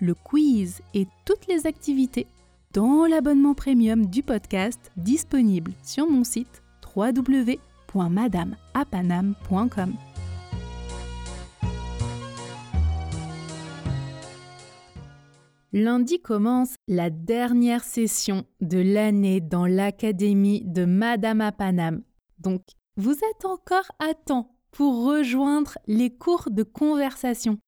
le quiz et toutes les activités dans l'abonnement premium du podcast disponible sur mon site www.madameapanam.com. Lundi commence la dernière session de l'année dans l'Académie de Madame à. Donc, vous êtes encore à temps pour rejoindre les cours de conversation.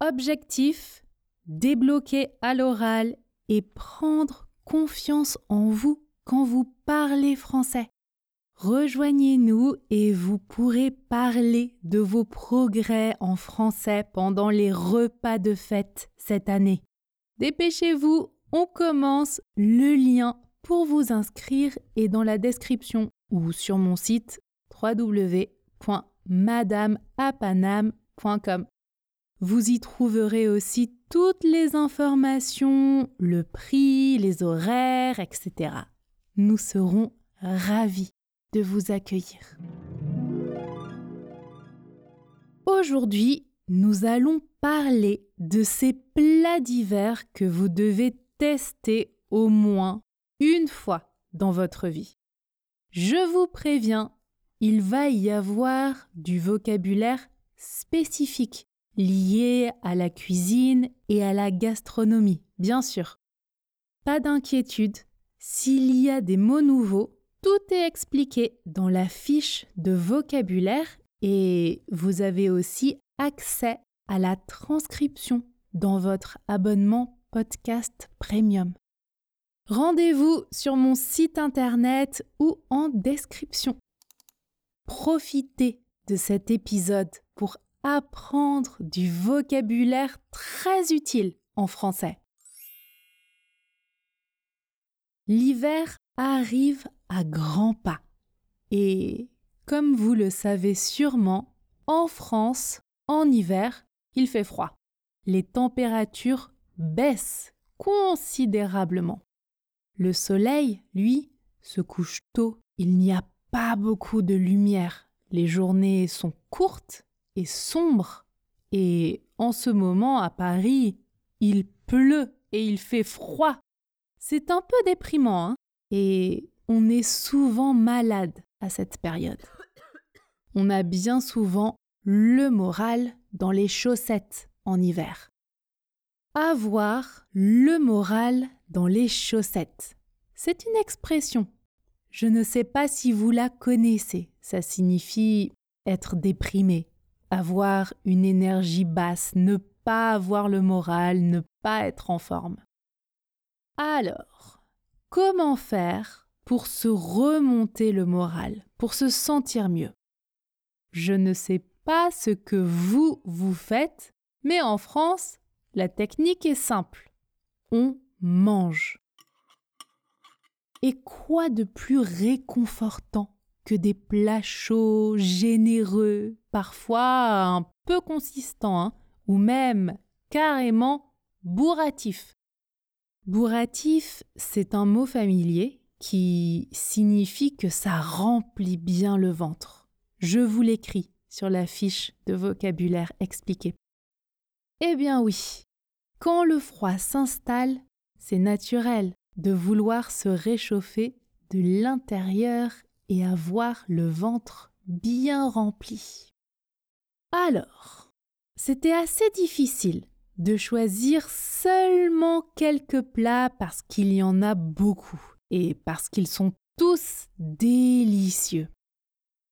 Objectif débloquer à l'oral et prendre confiance en vous quand vous parlez français. Rejoignez-nous et vous pourrez parler de vos progrès en français pendant les repas de fête cette année. Dépêchez-vous, on commence. Le lien pour vous inscrire est dans la description ou sur mon site www.madameapanam.com. Vous y trouverez aussi toutes les informations, le prix, les horaires, etc. Nous serons ravis de vous accueillir. Aujourd'hui, nous allons parler de ces plats d'hiver que vous devez tester au moins une fois dans votre vie. Je vous préviens, il va y avoir du vocabulaire spécifique lié à la cuisine et à la gastronomie, bien sûr. Pas d'inquiétude, s'il y a des mots nouveaux, tout est expliqué dans la fiche de vocabulaire et vous avez aussi accès à la transcription dans votre abonnement podcast premium. Rendez-vous sur mon site internet ou en description. Profitez de cet épisode pour apprendre du vocabulaire très utile en français. L'hiver arrive à grands pas et, comme vous le savez sûrement, en France, en hiver, il fait froid. Les températures baissent considérablement. Le soleil, lui, se couche tôt. Il n'y a pas beaucoup de lumière. Les journées sont courtes et sombres. Et en ce moment, à Paris, il pleut et il fait froid. C'est un peu déprimant, hein Et on est souvent malade à cette période. On a bien souvent le moral dans les chaussettes en hiver. Avoir le moral dans les chaussettes. C'est une expression. Je ne sais pas si vous la connaissez. Ça signifie être déprimé, avoir une énergie basse, ne pas avoir le moral, ne pas être en forme. Alors, comment faire pour se remonter le moral, pour se sentir mieux? Je ne sais pas ce que vous, vous faites, mais en France, la technique est simple. On mange. Et quoi de plus réconfortant? Que des plats chauds, généreux, parfois un peu consistants, hein, ou même carrément bourratifs. Bourratif, c'est un mot familier qui signifie que ça remplit bien le ventre. Je vous l'écris sur la fiche de vocabulaire expliqué. Eh bien oui, quand le froid s'installe, c'est naturel de vouloir se réchauffer de l'intérieur et avoir le ventre bien rempli. Alors, c'était assez difficile de choisir seulement quelques plats parce qu'il y en a beaucoup et parce qu'ils sont tous délicieux.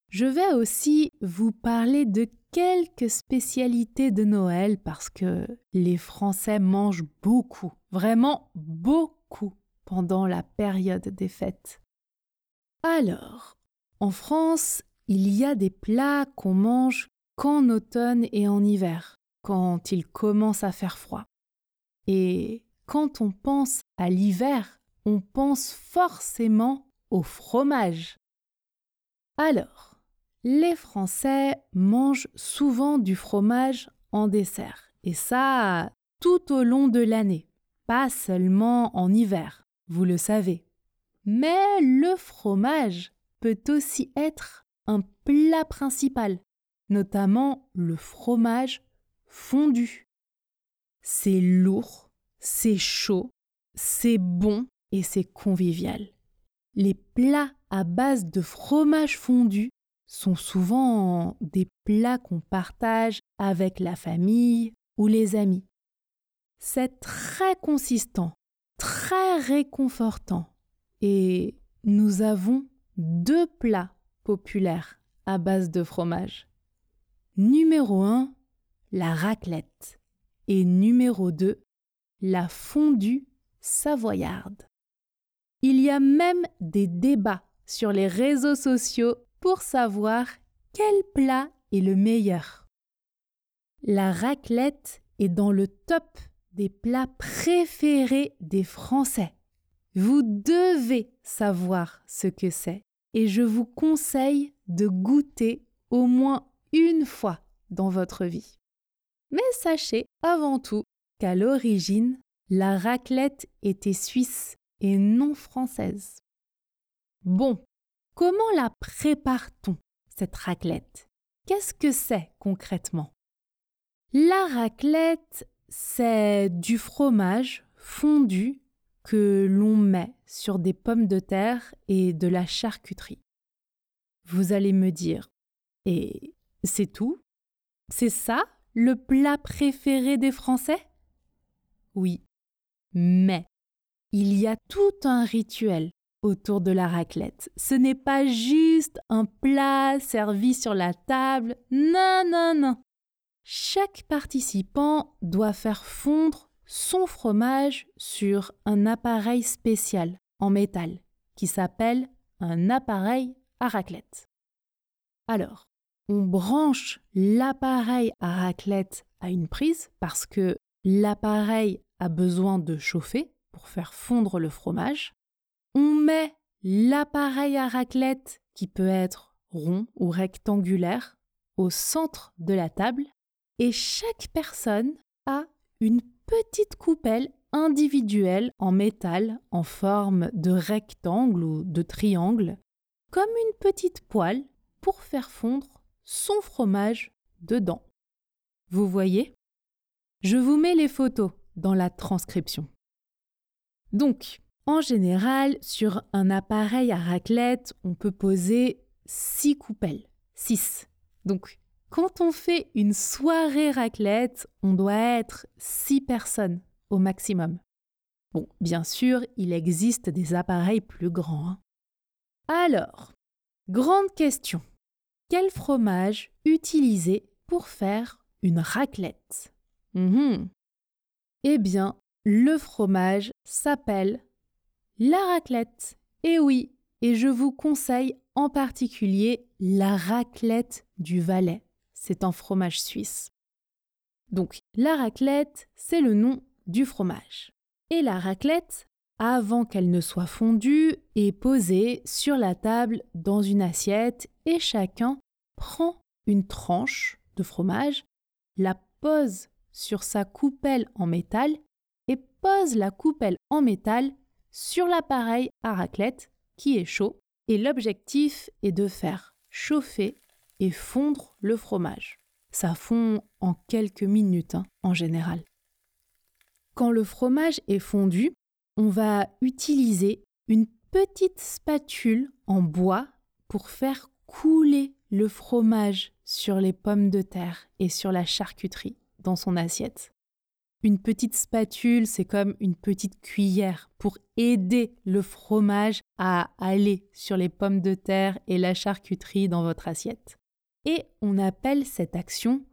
Je vais aussi vous parler de quelques spécialités de Noël parce que les Français mangent beaucoup, vraiment beaucoup, pendant la période des fêtes. Alors, en France, il y a des plats qu'on mange qu'en automne et en hiver, quand il commence à faire froid. Et quand on pense à l'hiver, on pense forcément au fromage. Alors, les Français mangent souvent du fromage en dessert, et ça tout au long de l'année, pas seulement en hiver, vous le savez. Mais le fromage peut aussi être un plat principal, notamment le fromage fondu. C'est lourd, c'est chaud, c'est bon et c'est convivial. Les plats à base de fromage fondu sont souvent des plats qu'on partage avec la famille ou les amis. C'est très consistant, très réconfortant et nous avons deux plats populaires à base de fromage. Numéro 1, la raclette. Et numéro 2, la fondue savoyarde. Il y a même des débats sur les réseaux sociaux pour savoir quel plat est le meilleur. La raclette est dans le top des plats préférés des Français. Vous devez savoir ce que c'est et je vous conseille de goûter au moins une fois dans votre vie. Mais sachez avant tout qu'à l'origine, la raclette était suisse et non française. Bon, comment la prépare-t-on, cette raclette? Qu'est-ce que c'est concrètement? La raclette, c'est du fromage fondu que l'on met sur des pommes de terre et de la charcuterie. Vous allez me dire, et c'est tout? C'est ça le plat préféré des Français? Oui, mais il y a tout un rituel autour de la raclette. Ce n'est pas juste un plat servi sur la table. Non, non, non. Chaque participant doit faire fondre son fromage sur un appareil spécial en métal qui s'appelle un appareil à raclette. Alors, on branche l'appareil à raclette à une prise parce que l'appareil a besoin de chauffer pour faire fondre le fromage. On met l'appareil à raclette qui peut être rond ou rectangulaire au centre de la table et chaque personne a une petite coupelle individuelle en métal en forme de rectangle ou de triangle, comme une petite poêle pour faire fondre son fromage dedans. Vous voyez? Je vous mets les photos dans la transcription. Donc, en général, sur un appareil à raclette, on peut poser six coupelles. 6. Donc, quand on fait une soirée raclette, on doit être six personnes au maximum. Bon, bien sûr, il existe des appareils plus grands. Hein. Alors, grande question. Quel fromage utiliser pour faire une raclette? Mhm. Eh bien, le fromage s'appelle la raclette. Eh oui, et je vous conseille en particulier la raclette du Valais c'est un fromage suisse. Donc la raclette, c'est le nom du fromage. Et la raclette, avant qu'elle ne soit fondue, est posée sur la table dans une assiette et chacun prend une tranche de fromage, la pose sur sa coupelle en métal et pose la coupelle en métal sur l'appareil à raclette qui est chaud. Et l'objectif est de faire chauffer et fondre le fromage. Ça fond en quelques minutes hein, en général. Quand le fromage est fondu, on va utiliser une petite spatule en bois pour faire couler le fromage sur les pommes de terre et sur la charcuterie dans son assiette. Une petite spatule, c'est comme une petite cuillère pour aider le fromage à aller sur les pommes de terre et la charcuterie dans votre assiette et on appelle cette action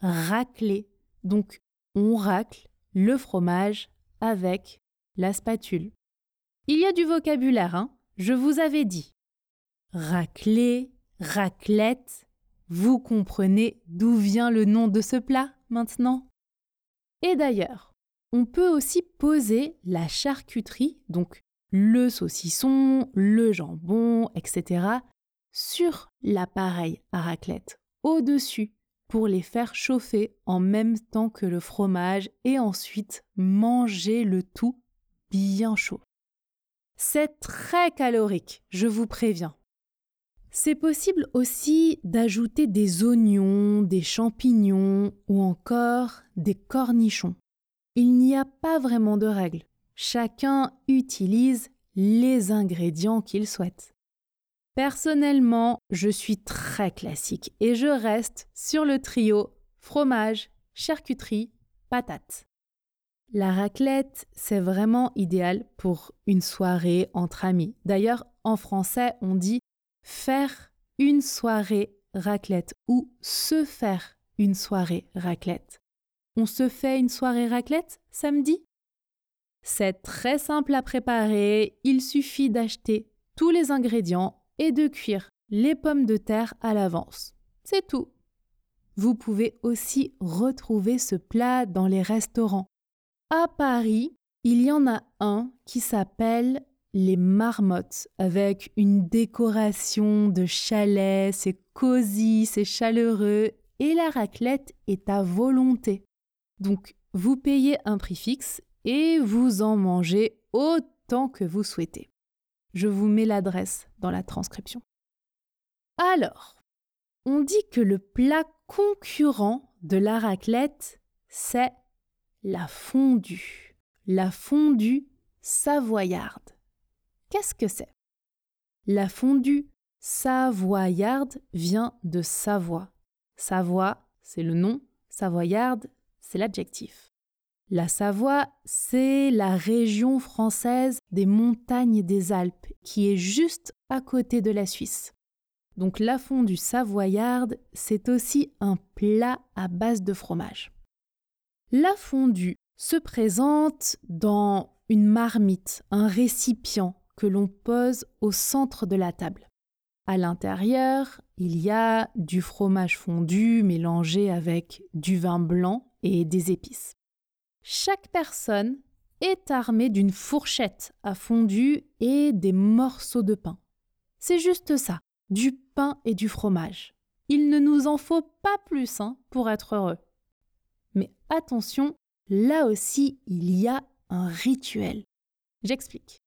racler. Donc on racle le fromage avec la spatule. Il y a du vocabulaire, hein je vous avais dit. Racler, raclette, vous comprenez d'où vient le nom de ce plat maintenant? Et d'ailleurs, on peut aussi poser la charcuterie, donc le saucisson, le jambon, etc., sur l'appareil à raclette, au-dessus, pour les faire chauffer en même temps que le fromage et ensuite manger le tout bien chaud. C'est très calorique, je vous préviens. C'est possible aussi d'ajouter des oignons, des champignons ou encore des cornichons. Il n'y a pas vraiment de règle. Chacun utilise les ingrédients qu'il souhaite. Personnellement, je suis très classique et je reste sur le trio fromage, charcuterie, patate. La raclette, c'est vraiment idéal pour une soirée entre amis. D'ailleurs, en français, on dit faire une soirée raclette ou se faire une soirée raclette. On se fait une soirée raclette samedi? C'est très simple à préparer, il suffit d'acheter tous les ingrédients et de cuire les pommes de terre à l'avance. C'est tout. Vous pouvez aussi retrouver ce plat dans les restaurants. À Paris, il y en a un qui s'appelle les marmottes avec une décoration de chalet, c'est cosy, c'est chaleureux et la raclette est à volonté. Donc vous payez un prix fixe et vous en mangez autant que vous souhaitez. Je vous mets l'adresse dans la transcription. Alors, on dit que le plat concurrent de la raclette, c'est la fondue. La fondue savoyarde. Qu'est-ce que c'est? La fondue savoyarde vient de Savoie. Savoie, c'est le nom, savoyarde, c'est l'adjectif. La Savoie, c'est la région française des montagnes des Alpes, qui est juste à côté de la Suisse. Donc la fondue savoyarde, c'est aussi un plat à base de fromage. La fondue se présente dans une marmite, un récipient que l'on pose au centre de la table. À l'intérieur, il y a du fromage fondu mélangé avec du vin blanc et des épices. Chaque personne est armée d'une fourchette à fondu et des morceaux de pain. C'est juste ça, du pain et du fromage. Il ne nous en faut pas plus hein, pour être heureux. Mais attention, là aussi, il y a un rituel. J'explique.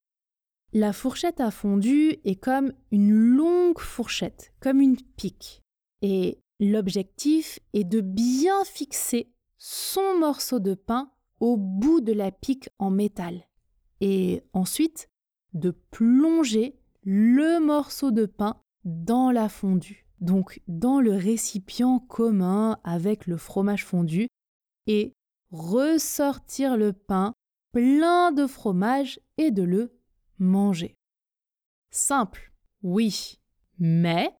La fourchette à fondu est comme une longue fourchette, comme une pique. Et l'objectif est de bien fixer son morceau de pain au bout de la pique en métal. Et ensuite, de plonger le morceau de pain dans la fondue, donc dans le récipient commun avec le fromage fondu, et ressortir le pain plein de fromage et de le manger. Simple, oui, mais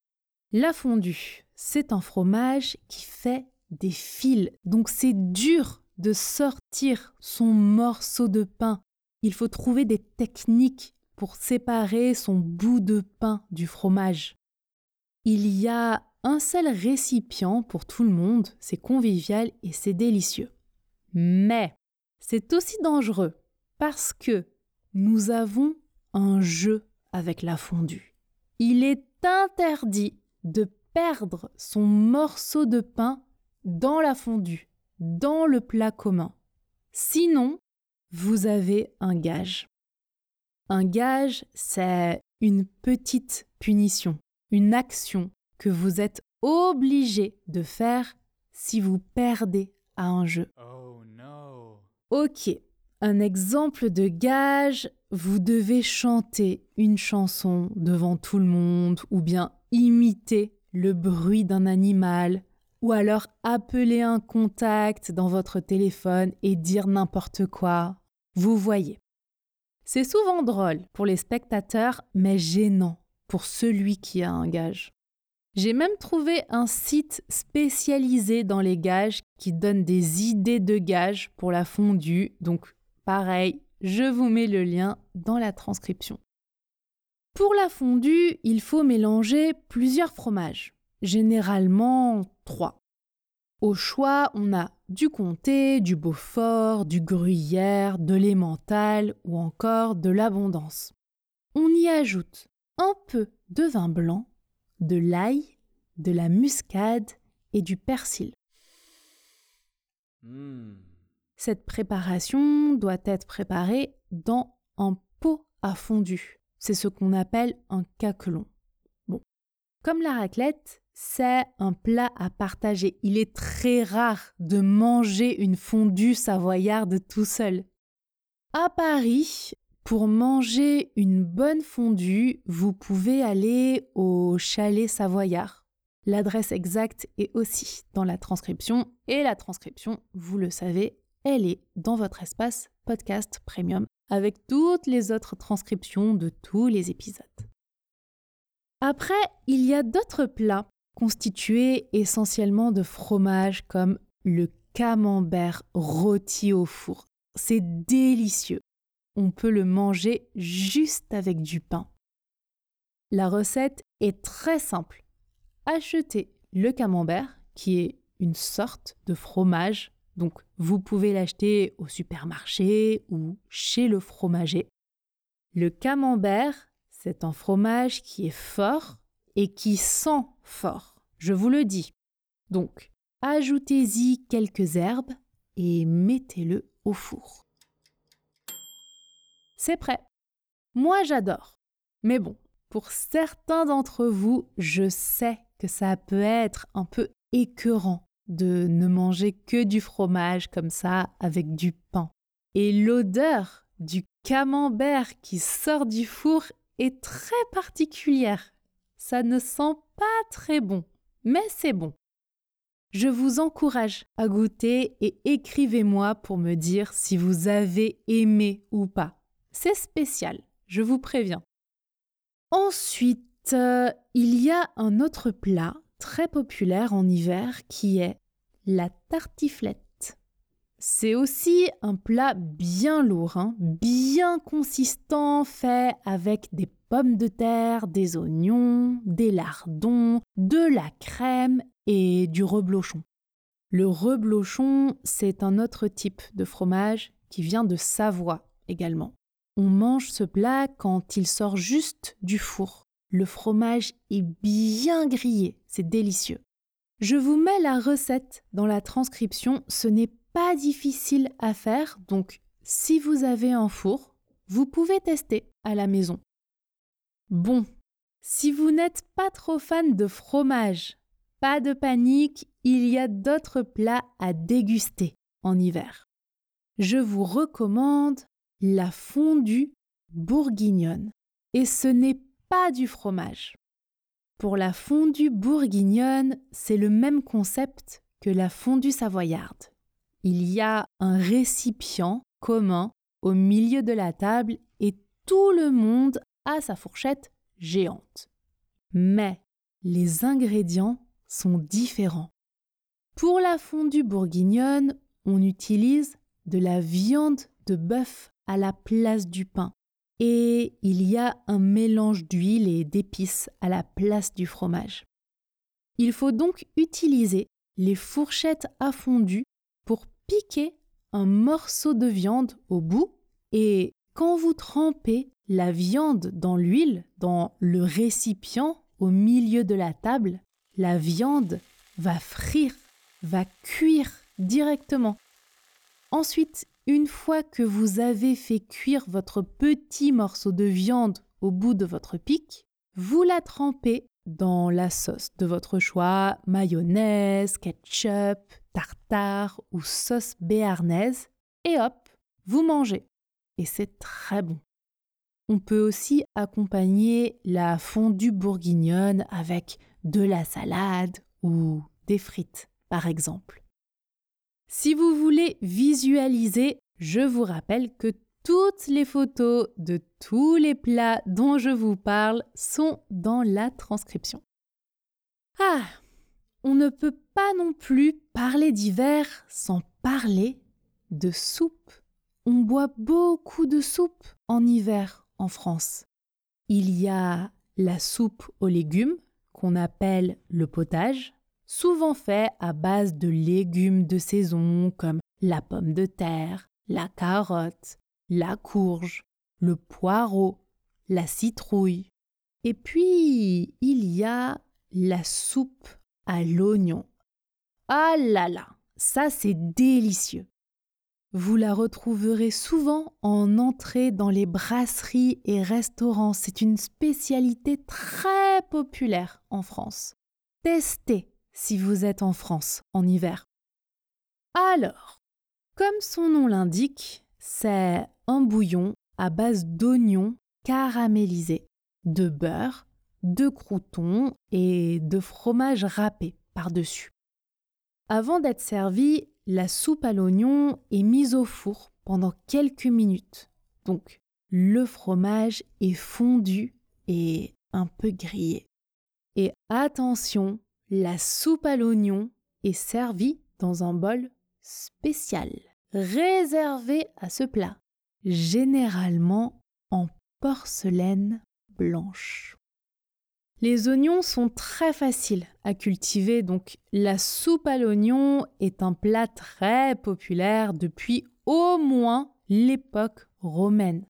la fondue, c'est un fromage qui fait des fils, donc c'est dur de sortir son morceau de pain. Il faut trouver des techniques pour séparer son bout de pain du fromage. Il y a un seul récipient pour tout le monde, c'est convivial et c'est délicieux. Mais c'est aussi dangereux parce que nous avons un jeu avec la fondue. Il est interdit de perdre son morceau de pain dans la fondue, dans le plat commun. Sinon, vous avez un gage. Un gage, c'est une petite punition, une action que vous êtes obligé de faire si vous perdez à un jeu. Oh Ok, un exemple de gage, vous devez chanter une chanson devant tout le monde ou bien imiter le bruit d'un animal ou alors appeler un contact dans votre téléphone et dire n'importe quoi. Vous voyez. C'est souvent drôle pour les spectateurs, mais gênant pour celui qui a un gage. J'ai même trouvé un site spécialisé dans les gages qui donne des idées de gages pour la fondue, donc Pareil, je vous mets le lien dans la transcription. Pour la fondue, il faut mélanger plusieurs fromages, généralement trois. Au choix, on a du comté, du beaufort, du gruyère, de l'emmental ou encore de l'abondance. On y ajoute un peu de vin blanc, de l'ail, de la muscade et du persil. Mmh. Cette préparation doit être préparée dans un pot à fondu. C'est ce qu'on appelle un caquelon. Bon. Comme la raclette, c'est un plat à partager. Il est très rare de manger une fondue savoyarde tout seul. À Paris, pour manger une bonne fondue, vous pouvez aller au chalet savoyard. L'adresse exacte est aussi dans la transcription et la transcription, vous le savez, elle est dans votre espace podcast premium avec toutes les autres transcriptions de tous les épisodes. Après, il y a d'autres plats constitués essentiellement de fromage comme le camembert rôti au four. C'est délicieux. On peut le manger juste avec du pain. La recette est très simple. Achetez le camembert, qui est une sorte de fromage, donc vous pouvez l'acheter au supermarché ou chez le fromager. Le camembert, c'est un fromage qui est fort et qui sent fort, je vous le dis. Donc, ajoutez-y quelques herbes et mettez-le au four. C'est prêt. Moi, j'adore. Mais bon, pour certains d'entre vous, je sais que ça peut être un peu écœurant de ne manger que du fromage comme ça avec du pain. Et l'odeur du camembert qui sort du four est très particulière. Ça ne sent pas très bon, mais c'est bon. Je vous encourage à goûter et écrivez-moi pour me dire si vous avez aimé ou pas. C'est spécial, je vous préviens. Ensuite, euh, il y a un autre plat très populaire en hiver qui est la tartiflette. C'est aussi un plat bien lourd, hein, bien consistant, fait avec des pommes de terre, des oignons, des lardons, de la crème et du reblochon. Le reblochon, c'est un autre type de fromage qui vient de Savoie également. On mange ce plat quand il sort juste du four. Le fromage est bien grillé, c'est délicieux. Je vous mets la recette dans la transcription, ce n'est pas difficile à faire, donc si vous avez un four, vous pouvez tester à la maison. Bon, si vous n'êtes pas trop fan de fromage, pas de panique, il y a d'autres plats à déguster en hiver. Je vous recommande la fondue bourguignonne. Et ce n'est pas du fromage. Pour la fondue bourguignonne, c'est le même concept que la fondue savoyarde. Il y a un récipient commun au milieu de la table et tout le monde a sa fourchette géante. Mais les ingrédients sont différents. Pour la fondue bourguignonne, on utilise de la viande de bœuf à la place du pain. Et il y a un mélange d'huile et d'épices à la place du fromage. Il faut donc utiliser les fourchettes à fondu pour piquer un morceau de viande au bout et quand vous trempez la viande dans l'huile, dans le récipient au milieu de la table, la viande va frire, va cuire directement. Ensuite, une fois que vous avez fait cuire votre petit morceau de viande au bout de votre pic, vous la trempez dans la sauce de votre choix, mayonnaise, ketchup, tartare ou sauce béarnaise, et hop, vous mangez. Et c'est très bon. On peut aussi accompagner la fondue bourguignonne avec de la salade ou des frites, par exemple. Si vous voulez visualiser, je vous rappelle que toutes les photos de tous les plats dont je vous parle sont dans la transcription. Ah, on ne peut pas non plus parler d'hiver sans parler de soupe. On boit beaucoup de soupe en hiver en France. Il y a la soupe aux légumes qu'on appelle le potage, souvent fait à base de légumes de saison comme la pomme de terre, la carotte, la courge, le poireau, la citrouille. Et puis, il y a la soupe à l'oignon. Ah là là, ça c'est délicieux. Vous la retrouverez souvent en entrée dans les brasseries et restaurants. C'est une spécialité très populaire en France. Testez si vous êtes en France en hiver. Alors, comme son nom l'indique, c'est un bouillon à base d'oignons caramélisés, de beurre, de croûtons et de fromage râpé par-dessus. Avant d'être servi, la soupe à l'oignon est mise au four pendant quelques minutes. Donc, le fromage est fondu et un peu grillé. Et attention, la soupe à l'oignon est servie dans un bol spécial, réservé à ce plat, généralement en porcelaine blanche. Les oignons sont très faciles à cultiver, donc la soupe à l'oignon est un plat très populaire depuis au moins l'époque romaine.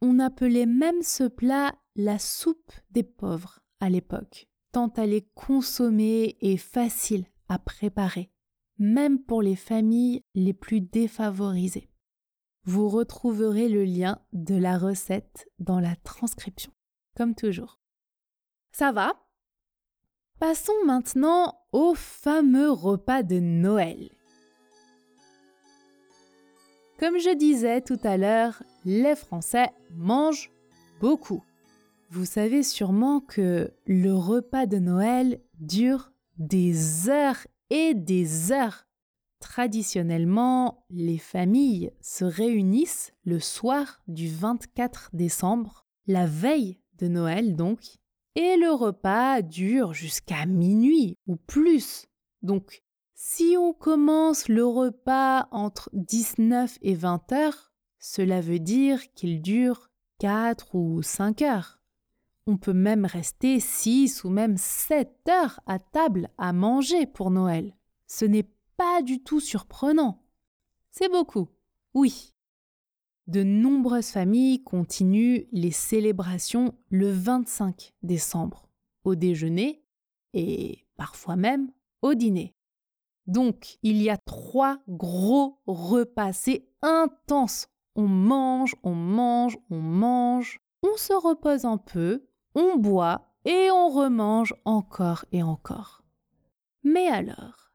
On appelait même ce plat la soupe des pauvres à l'époque, tant elle est consommée et facile à préparer, même pour les familles les plus défavorisées. Vous retrouverez le lien de la recette dans la transcription, comme toujours. Ça va? Passons maintenant au fameux repas de Noël. Comme je disais tout à l'heure, les Français mangent beaucoup. Vous savez sûrement que le repas de Noël dure des heures et des heures. Traditionnellement, les familles se réunissent le soir du 24 décembre, la veille de Noël donc, et le repas dure jusqu'à minuit ou plus. Donc, si on commence le repas entre 19 et 20 heures, cela veut dire qu'il dure 4 ou 5 heures. On peut même rester 6 ou même 7 heures à table à manger pour Noël. Ce n'est pas du tout surprenant. C'est beaucoup, oui de nombreuses familles continuent les célébrations le 25 décembre, au déjeuner et parfois même au dîner. Donc, il y a trois gros repas, c'est intense. On mange, on mange, on mange, on se repose un peu, on boit et on remange encore et encore. Mais alors,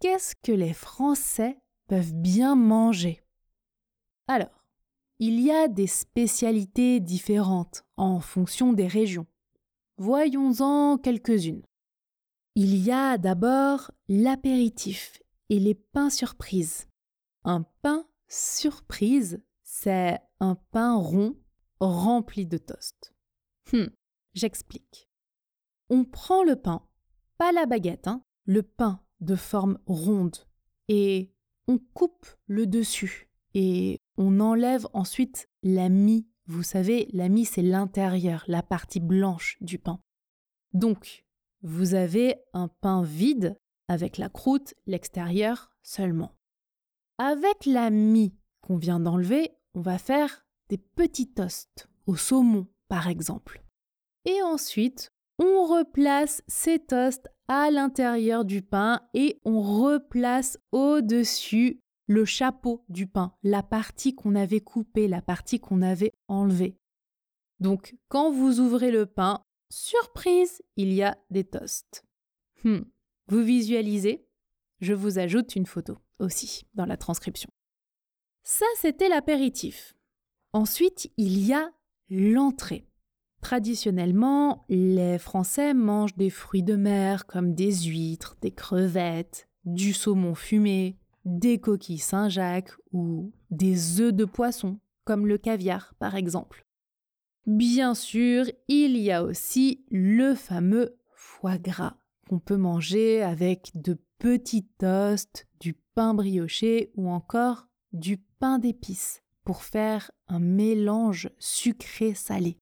qu'est-ce que les Français peuvent bien manger? Alors, il y a des spécialités différentes en fonction des régions. Voyons-en quelques-unes. Il y a d'abord l'apéritif et les pains surprises. Un pain surprise, c'est un pain rond rempli de toast. Hum, j'explique. On prend le pain, pas la baguette, hein, le pain de forme ronde, et on coupe le dessus et on enlève ensuite la mie. Vous savez, la mie, c'est l'intérieur, la partie blanche du pain. Donc, vous avez un pain vide avec la croûte, l'extérieur seulement. Avec la mie qu'on vient d'enlever, on va faire des petits toasts au saumon, par exemple. Et ensuite, on replace ces toasts à l'intérieur du pain et on replace au-dessus le chapeau du pain, la partie qu'on avait coupée, la partie qu'on avait enlevée. Donc, quand vous ouvrez le pain, surprise, il y a des toasts. Hmm. Vous visualisez? Je vous ajoute une photo aussi dans la transcription. Ça, c'était l'apéritif. Ensuite, il y a l'entrée. Traditionnellement, les Français mangent des fruits de mer comme des huîtres, des crevettes, du saumon fumé, des coquilles Saint-Jacques ou des œufs de poisson, comme le caviar par exemple. Bien sûr, il y a aussi le fameux foie gras qu'on peut manger avec de petits toasts, du pain brioché ou encore du pain d'épices pour faire un mélange sucré-salé.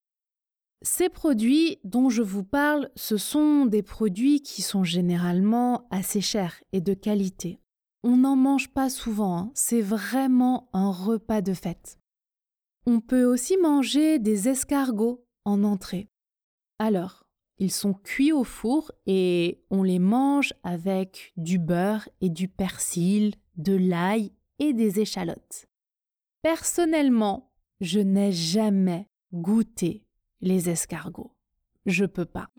Ces produits dont je vous parle, ce sont des produits qui sont généralement assez chers et de qualité. On n'en mange pas souvent, hein. c'est vraiment un repas de fête. On peut aussi manger des escargots en entrée. Alors, ils sont cuits au four et on les mange avec du beurre et du persil, de l'ail et des échalotes. Personnellement, je n'ai jamais goûté les escargots. Je peux pas.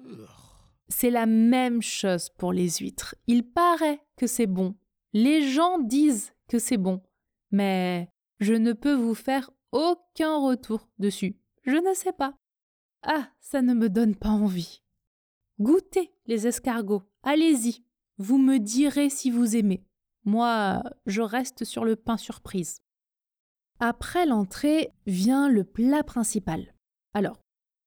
C'est la même chose pour les huîtres. Il paraît que c'est bon. Les gens disent que c'est bon. Mais je ne peux vous faire aucun retour dessus. Je ne sais pas. Ah, ça ne me donne pas envie. Goûtez les escargots. Allez-y. Vous me direz si vous aimez. Moi, je reste sur le pain surprise. Après l'entrée vient le plat principal. Alors,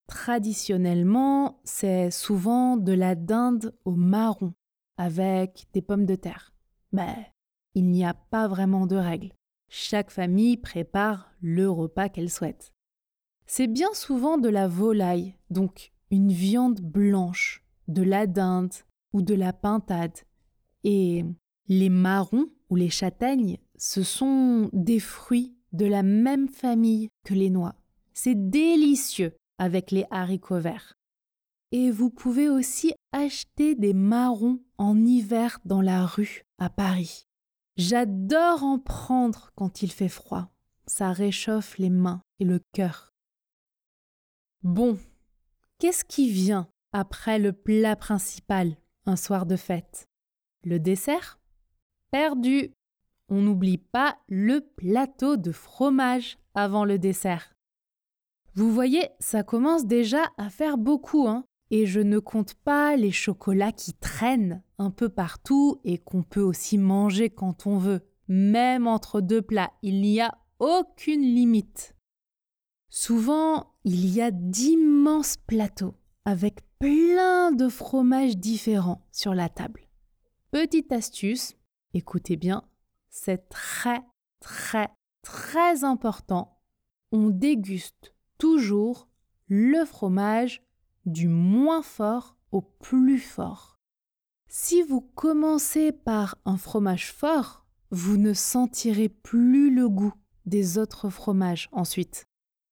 traditionnellement, c'est souvent de la dinde au marron avec des pommes de terre. Mais il n'y a pas vraiment de règle. Chaque famille prépare le repas qu'elle souhaite. C'est bien souvent de la volaille, donc une viande blanche, de la dinde ou de la pintade. Et les marrons ou les châtaignes, ce sont des fruits de la même famille que les noix. C'est délicieux avec les haricots verts. Et vous pouvez aussi acheter des marrons en hiver dans la rue à Paris. J'adore en prendre quand il fait froid. Ça réchauffe les mains et le cœur. Bon, qu'est-ce qui vient après le plat principal un soir de fête? Le dessert? Perdu on n'oublie pas le plateau de fromage avant le dessert. Vous voyez, ça commence déjà à faire beaucoup, hein et je ne compte pas les chocolats qui traînent un peu partout et qu'on peut aussi manger quand on veut. Même entre deux plats, il n'y a aucune limite. Souvent, il y a d'immenses plateaux avec plein de fromages différents sur la table. Petite astuce, écoutez bien, c'est très, très, très important. On déguste toujours le fromage du moins fort au plus fort. Si vous commencez par un fromage fort, vous ne sentirez plus le goût des autres fromages ensuite.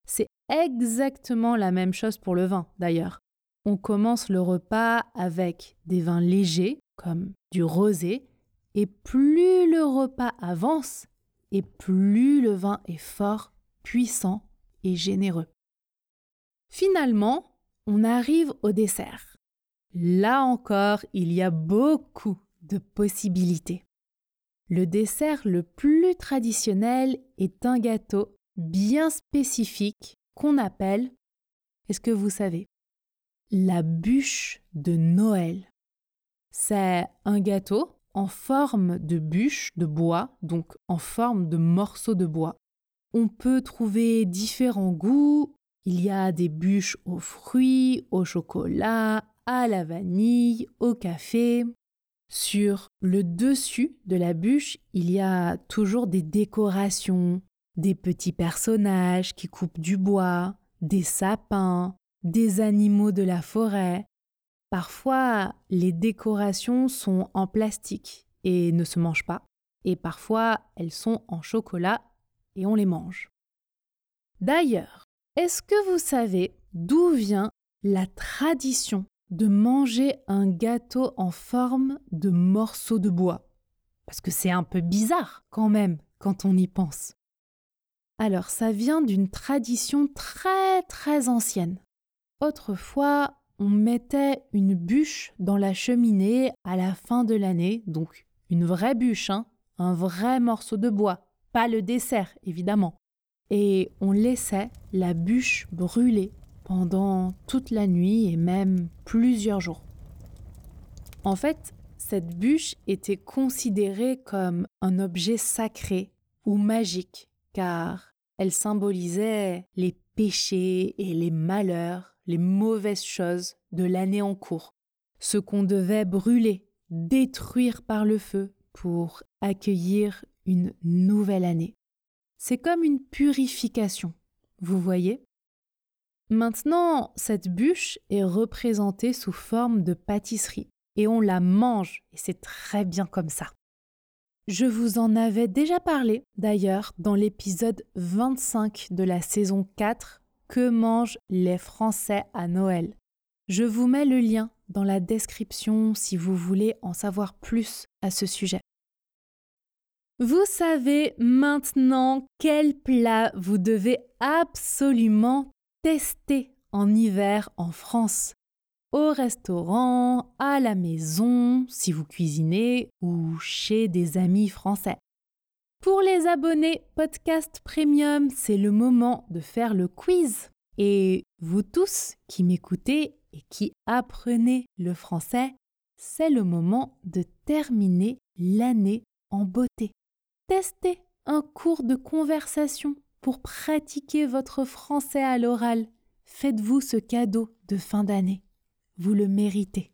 C'est exactement la même chose pour le vin d'ailleurs. On commence le repas avec des vins légers comme du rosé et plus le repas avance, et plus le vin est fort, puissant et généreux. Finalement, on arrive au dessert. Là encore, il y a beaucoup de possibilités. Le dessert le plus traditionnel est un gâteau bien spécifique qu'on appelle, est-ce que vous savez, la bûche de Noël. C'est un gâteau en forme de bûche de bois, donc en forme de morceaux de bois. On peut trouver différents goûts. Il y a des bûches aux fruits, au chocolat, à la vanille, au café. Sur le dessus de la bûche, il y a toujours des décorations, des petits personnages qui coupent du bois, des sapins, des animaux de la forêt, Parfois, les décorations sont en plastique et ne se mangent pas, et parfois elles sont en chocolat et on les mange. D'ailleurs, est-ce que vous savez d'où vient la tradition de manger un gâteau en forme de morceau de bois? Parce que c'est un peu bizarre quand même quand on y pense. Alors ça vient d'une tradition très très ancienne. Autrefois, on mettait une bûche dans la cheminée à la fin de l'année, donc une vraie bûche, hein, un vrai morceau de bois, pas le dessert évidemment. Et on laissait la bûche brûler pendant toute la nuit et même plusieurs jours. En fait, cette bûche était considérée comme un objet sacré ou magique, car elle symbolisait les péchés et les malheurs les mauvaises choses de l'année en cours, ce qu'on devait brûler, détruire par le feu pour accueillir une nouvelle année. C'est comme une purification, vous voyez? Maintenant, cette bûche est représentée sous forme de pâtisserie et on la mange et c'est très bien comme ça. Je vous en avais déjà parlé d'ailleurs dans l'épisode 25 de la saison 4 Que mangent les Français à Noël? Je vous mets le lien dans la description si vous voulez en savoir plus à ce sujet. Vous savez maintenant quel plat vous devez absolument tester en hiver en France. Au restaurant, à la maison, si vous cuisinez ou chez des amis français. Pour les abonnés Podcast Premium, c'est le moment de faire le quiz. Et vous tous qui m'écoutez et qui apprenez le français, c'est le moment de terminer l'année en beauté. Testez un cours de conversation pour pratiquer votre français à l'oral. Faites-vous ce cadeau de fin d'année. Vous le méritez.